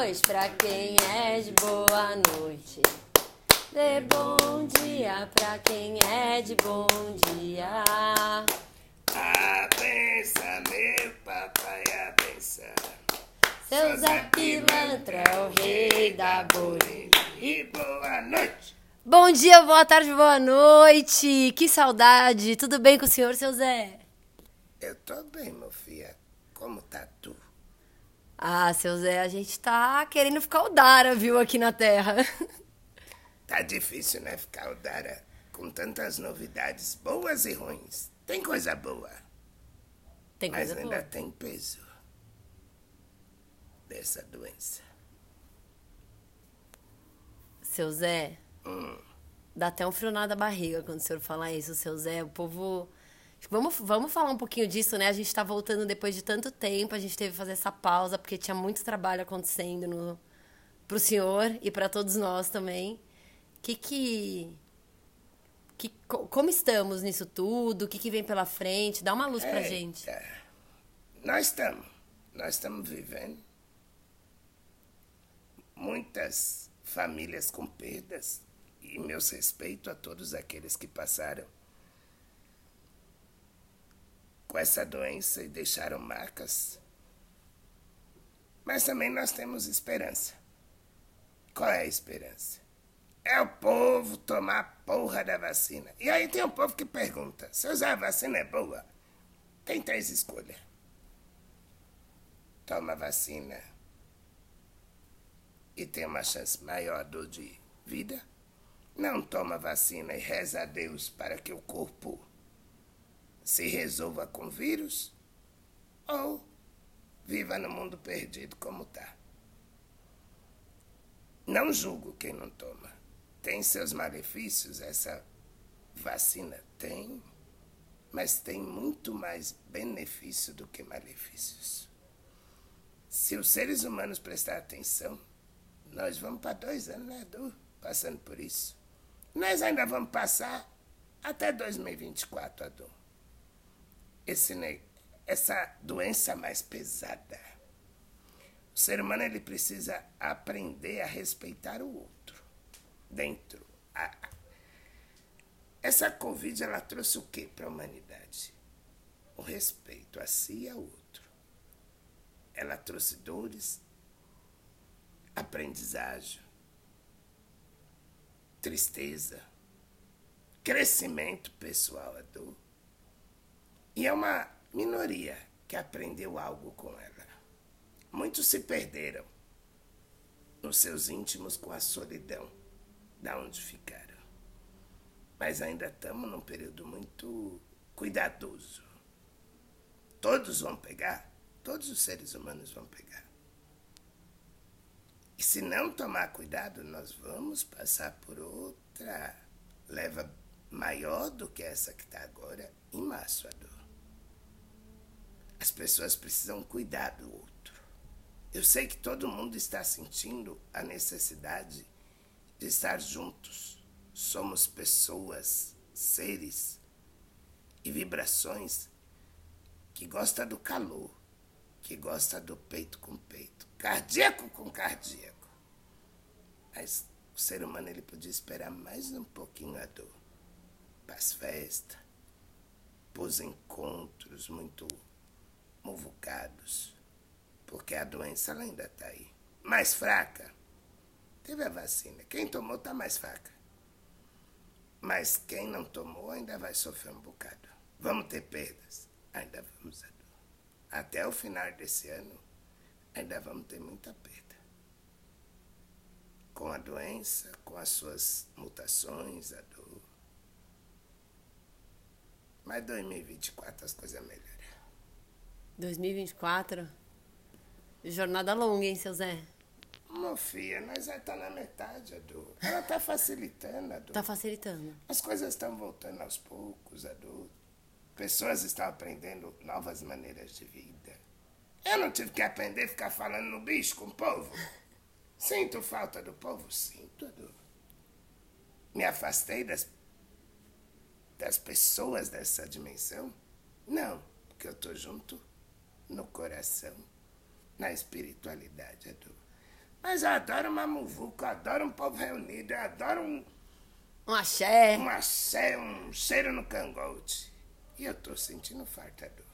noite pra quem é de boa noite. Dê bom dia pra quem é de bom dia. Abença, meu papai, abença. Seu Zé Pilantra é o rei da bolha. E boa noite. Bom dia, boa tarde, boa noite. Que saudade. Tudo bem com o senhor, seu Zé? Eu tô bem, meu filho. Como tá tu? Ah, seu Zé, a gente tá querendo ficar o Dara, viu, aqui na Terra. Tá difícil, né, ficar o Dara com tantas novidades boas e ruins. Tem coisa boa, Tem mas coisa ainda boa. tem peso dessa doença. Seu Zé, Hum, dá até um frio na barriga quando o senhor fala isso, seu Zé. O povo. Vamos, vamos falar um pouquinho disso, né? A gente tá voltando depois de tanto tempo, a gente teve que fazer essa pausa, porque tinha muito trabalho acontecendo no, pro senhor e para todos nós também. Que que. que co- como estamos nisso tudo? O que, que vem pela frente? Dá uma luz pra gente. Nós estamos, nós estamos vivendo muitas famílias com perdas e meus respeitos a todos aqueles que passaram com essa doença e deixaram marcas. Mas também nós temos esperança. Qual é a esperança? É o povo tomar a porra da vacina. E aí tem um povo que pergunta: se usar a vacina é boa? Tem três escolhas. Toma a vacina e tem uma chance maior de vida. Não toma vacina e reza a Deus para que o corpo se resolva com vírus. Ou viva no mundo perdido como tá. Não julgo quem não toma. Tem seus malefícios, essa vacina tem, mas tem muito mais benefício do que malefícios. Se os seres humanos prestar atenção, nós vamos para dois anos, né, Edu? Passando por isso. Nós ainda vamos passar até 2024, Edu. Esse, ne- essa doença mais pesada. O ser humano ele precisa aprender a respeitar o outro. Dentro. A- essa Covid ela trouxe o que para a humanidade? O respeito a si e ao outro. Ela trouxe dores, aprendizagem, tristeza, crescimento pessoal, a dor. E é uma minoria que aprendeu algo com ela. Muitos se perderam nos seus íntimos com a solidão da onde ficaram. Mas ainda estamos num período muito cuidadoso. Todos vão pegar, todos os seres humanos vão pegar. E se não tomar cuidado, nós vamos passar por outra leva maior do que essa que está agora em março a dor. As pessoas precisam cuidar do outro. Eu sei que todo mundo está sentindo a necessidade de estar juntos. Somos pessoas, seres e vibrações que gosta do calor, que gosta do peito com peito, cardíaco com cardíaco. Mas o ser humano ele podia esperar mais um pouquinho a dor para as festas, para os encontros muito muvucados, porque a doença ela ainda está aí. Mais fraca, teve a vacina. Quem tomou está mais fraca. Mas quem não tomou ainda vai sofrer um bocado. Vamos ter perdas? Ainda vamos. Até o final desse ano, ainda vamos ter muita perda. Com a doença, com as suas mutações, a dor. Mas 2024 as coisas melhoram. 2024. Jornada longa, hein, seu Zé? Meu filho, nós já tá na metade, Adu. Ela tá facilitando, Adu. Tá facilitando. As coisas estão voltando aos poucos, Adu. Pessoas estão aprendendo novas maneiras de vida. Eu não tive que aprender a ficar falando no bicho com o povo. Sinto falta do povo? Sinto, Adu. Me afastei das, das pessoas dessa dimensão? Não, porque eu tô junto no coração, na espiritualidade, Adu. Mas eu adoro uma muvuca, eu adoro um povo reunido, eu adoro um, Um axé. um axé, um cheiro no cangote. E eu tô sentindo farta dor.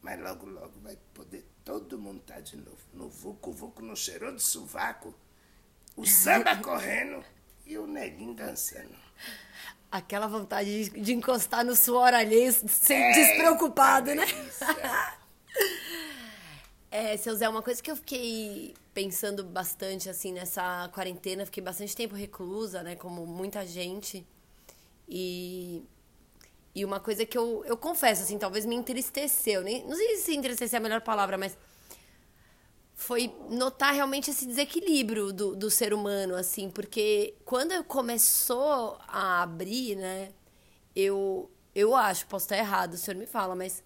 Mas logo, logo vai poder todo mundo estar de novo. No vucu, vucu, no cheiro de sovaco, o samba correndo e o neguinho dançando. Aquela vontade de, encostar no suor alheio, sem Eita despreocupado, né? É, seu Zé, uma coisa que eu fiquei pensando bastante, assim, nessa quarentena, fiquei bastante tempo reclusa, né, como muita gente. E, e uma coisa que eu, eu confesso, assim, talvez me entristeceu, nem, não sei se entristecer é a melhor palavra, mas foi notar realmente esse desequilíbrio do, do ser humano, assim, porque quando começou a abrir, né, eu, eu acho, posso estar errado, o senhor me fala, mas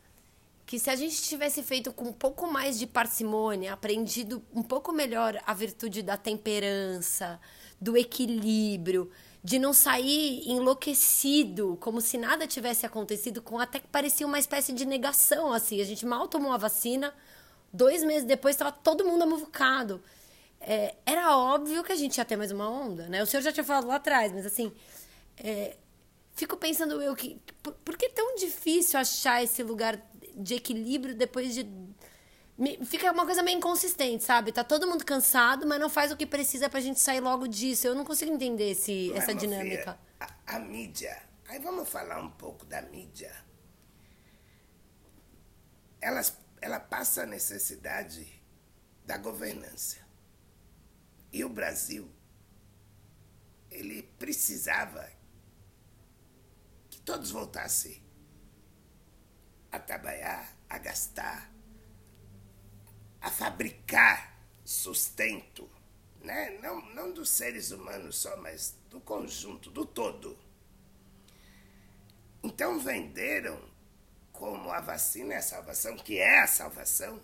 que se a gente tivesse feito com um pouco mais de parcimônia, aprendido um pouco melhor a virtude da temperança, do equilíbrio, de não sair enlouquecido, como se nada tivesse acontecido, com até que parecia uma espécie de negação, assim. A gente mal tomou a vacina, dois meses depois estava todo mundo amuvucado. É, era óbvio que a gente ia ter mais uma onda, né? O senhor já tinha falado lá atrás, mas assim, é, fico pensando eu que por, por que é tão difícil achar esse lugar de equilíbrio depois de me- fica uma coisa meio inconsistente, sabe? Tá todo mundo cansado, mas não faz o que precisa pra gente sair logo disso. Eu não consigo entender esse, essa dinâmica. a, a mídia. Aí vamos falar um pouco da mídia. Elas, ela passa a necessidade da governança. E o Brasil, ele precisava que todos voltassem a trabalhar, a gastar, a fabricar sustento, né? não, não dos seres humanos só, mas do conjunto, do todo. Então venderam como a vacina é a salvação, que é a salvação,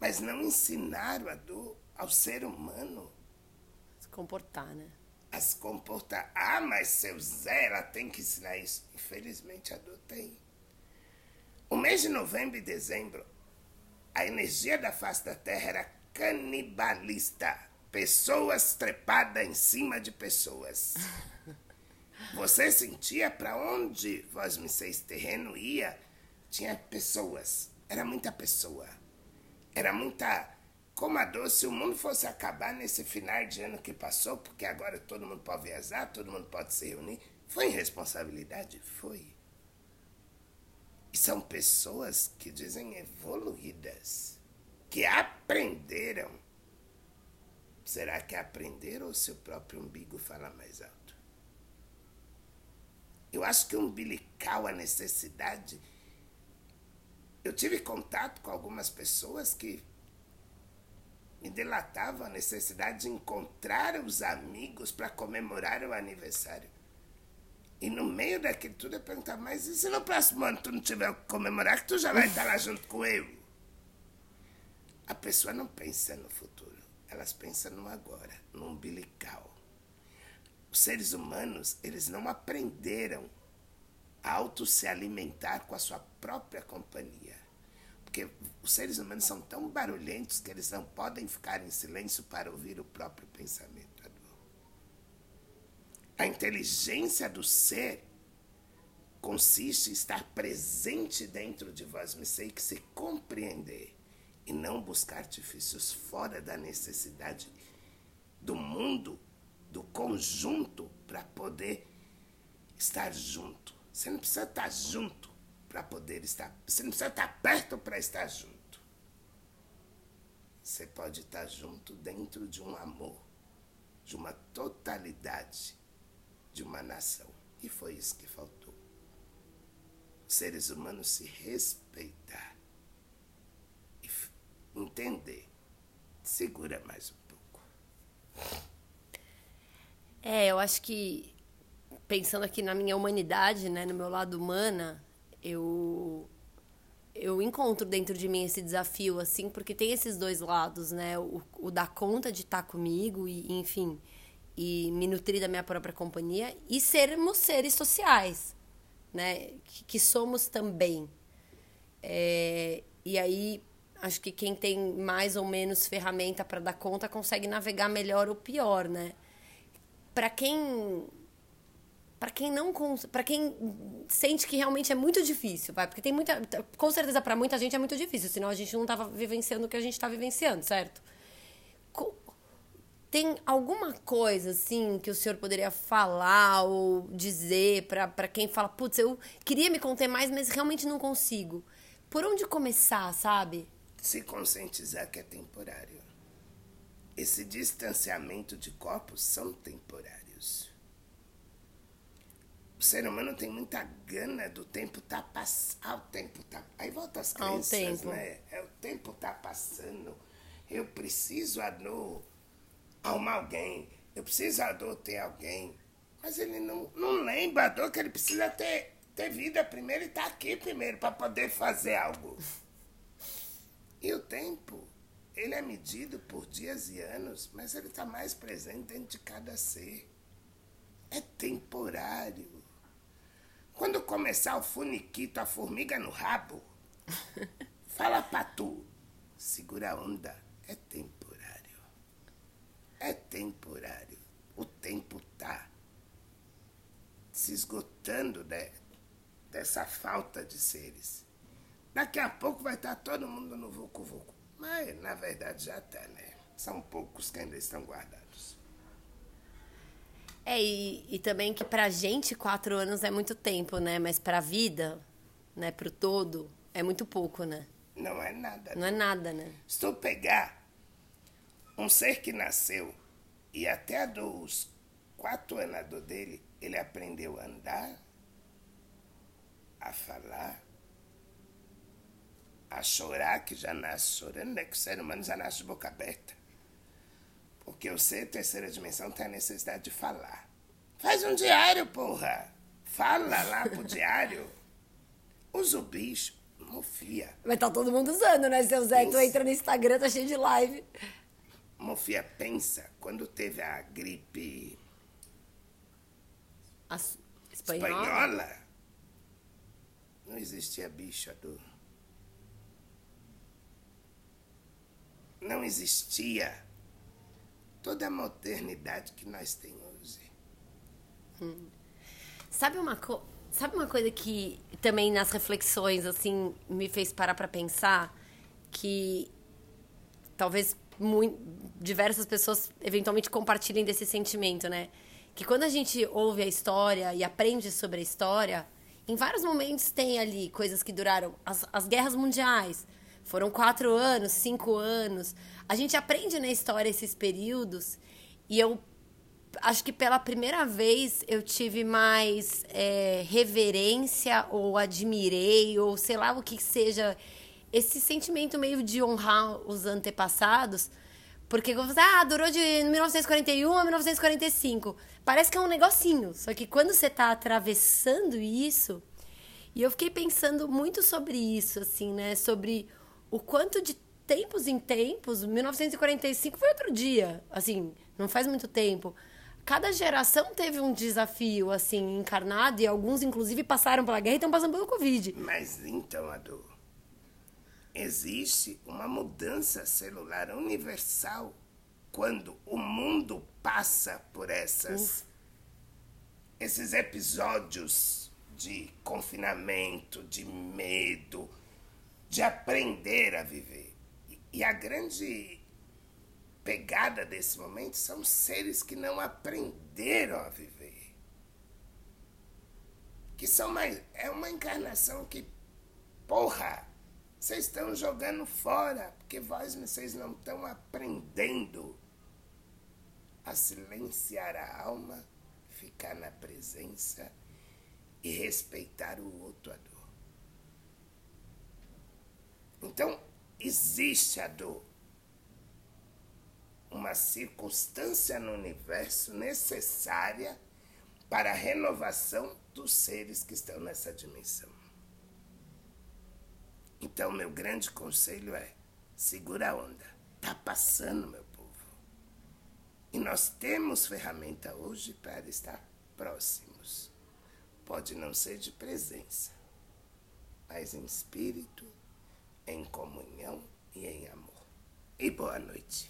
mas não ensinaram a dor ao ser humano Se comportar, né? a se comportar. Ah, mas seu Zé, ela tem que ensinar isso. Infelizmente a dor tem. O mês de novembro e dezembro, a energia da face da Terra era canibalista. Pessoas trepadas em cima de pessoas. Você sentia para onde vós me seis terreno ia, tinha pessoas. Era muita pessoa. Era muita. Como a dor, se o mundo fosse acabar nesse final de ano que passou, porque agora todo mundo pode viajar, todo mundo pode se reunir. Foi irresponsabilidade? Foi. E são pessoas que dizem evoluídas, que aprenderam. Será que aprenderam ou seu próprio umbigo fala mais alto? Eu acho que umbilical, a necessidade. Eu tive contato com algumas pessoas que me delatavam a necessidade de encontrar os amigos para comemorar o aniversário. E no meio daquilo tudo eu perguntava, mas e se no próximo ano tu não tiver o que comemorar, que tu já vai estar lá junto com eu? A pessoa não pensa no futuro, elas pensam no agora, no umbilical. Os seres humanos, eles não aprenderam a auto se alimentar com a sua própria companhia. Porque os seres humanos são tão barulhentos que eles não podem ficar em silêncio para ouvir o próprio pensamento. A inteligência do ser consiste em estar presente dentro de vós, me sei que se compreender e não buscar artifícios fora da necessidade do mundo, do conjunto, para poder estar junto. Você não precisa estar junto para poder estar. Você não precisa estar perto para estar junto. Você pode estar junto dentro de um amor, de uma totalidade de uma nação. E foi isso que faltou. Seres humanos se respeitar e entender. Segura mais um pouco. É, eu acho que pensando aqui na minha humanidade, né, no meu lado humana, eu eu encontro dentro de mim esse desafio assim, porque tem esses dois lados, né, o, o conta de estar comigo e, enfim, e me nutrir da minha própria companhia e sermos seres sociais, né, que, que somos também. É, e aí acho que quem tem mais ou menos ferramenta para dar conta consegue navegar melhor ou pior, né? Para quem para quem não para quem sente que realmente é muito difícil, vai, porque tem muita, com certeza para muita gente é muito difícil, senão a gente não tava vivenciando o que a gente está vivenciando, certo? Tem alguma coisa assim que o senhor poderia falar ou dizer para quem fala, putz, eu queria me conter mais, mas realmente não consigo. Por onde começar, sabe? Se conscientizar que é temporário. Esse distanciamento de corpos são temporários. O ser humano tem muita gana do tempo tá passando. Ah, o tempo tá. Aí volta as crenças, né? É o tempo tá passando. Eu preciso a dor arrumar alguém. Eu preciso a dor ter alguém. Mas ele não, não lembra a dor que ele precisa ter, ter vida primeiro e estar tá aqui primeiro para poder fazer algo. E o tempo, ele é medido por dias e anos, mas ele está mais presente dentro de cada ser. É temporário. Quando começar o funiquito, a formiga no rabo, fala pra tu, segura a onda, é tempo é temporário. O tempo tá se esgotando de, dessa falta de seres. Daqui a pouco vai estar tá todo mundo no Vucu Vucu. Mas, na verdade, já está, né? São poucos que ainda estão guardados. É, e, e também que pra gente quatro anos é muito tempo, né? Mas pra vida, né, pro todo, é muito pouco, né? Não é nada. Não, é nada, né? Se tu pegar um ser que nasceu e até dos quatro anos dele, ele aprendeu a andar, a falar, a chorar, que já nasce chorando, né? Que o ser humano já nasce de boca aberta. Porque o ser terceira dimensão tem a necessidade de falar. Faz um diário, porra! Fala lá pro diário. Usa o bicho, mofia. Mas tá todo mundo usando, né, seu Zé? Tu entra no Instagram, tá cheio de live. Mofia, pensa, quando teve a gripe a espanhola. espanhola, não existia bicho dor. Não existia toda a modernidade que nós temos hoje. Hum. Sabe uma coisa? Sabe uma coisa que também nas reflexões assim me fez parar para pensar que talvez muito, diversas pessoas eventualmente compartilhem desse sentimento, né? Que quando a gente ouve a história e aprende sobre a história, em vários momentos tem ali coisas que duraram. As, as guerras mundiais foram quatro anos, cinco anos. A gente aprende na história esses períodos e eu acho que pela primeira vez eu tive mais é, reverência ou admirei ou sei lá o que seja esse sentimento meio de honrar os antepassados, porque você ah, durou de 1941 a 1945. Parece que é um negocinho, só que quando você está atravessando isso, e eu fiquei pensando muito sobre isso, assim, né, sobre o quanto de tempos em tempos, 1945 foi outro dia, assim, não faz muito tempo. Cada geração teve um desafio, assim, encarnado, e alguns, inclusive, passaram pela guerra e estão passando pelo Covid. Mas então, Adu, existe uma mudança celular universal quando o mundo passa por essas esses episódios de confinamento, de medo, de aprender a viver. E, e a grande pegada desse momento são seres que não aprenderam a viver. Que são mais. É uma encarnação que, porra, vocês estão jogando fora, porque vós vocês não estão aprendendo a silenciar a alma, ficar na presença e respeitar o outro a dor. Então, existe a dor. Uma circunstância no universo necessária para a renovação dos seres que estão nessa dimensão. Então, meu grande conselho é: segura a onda. Tá passando, meu povo. E nós temos ferramenta hoje para estar próximos. Pode não ser de presença, mas em espírito, em comunhão e em amor. E boa noite.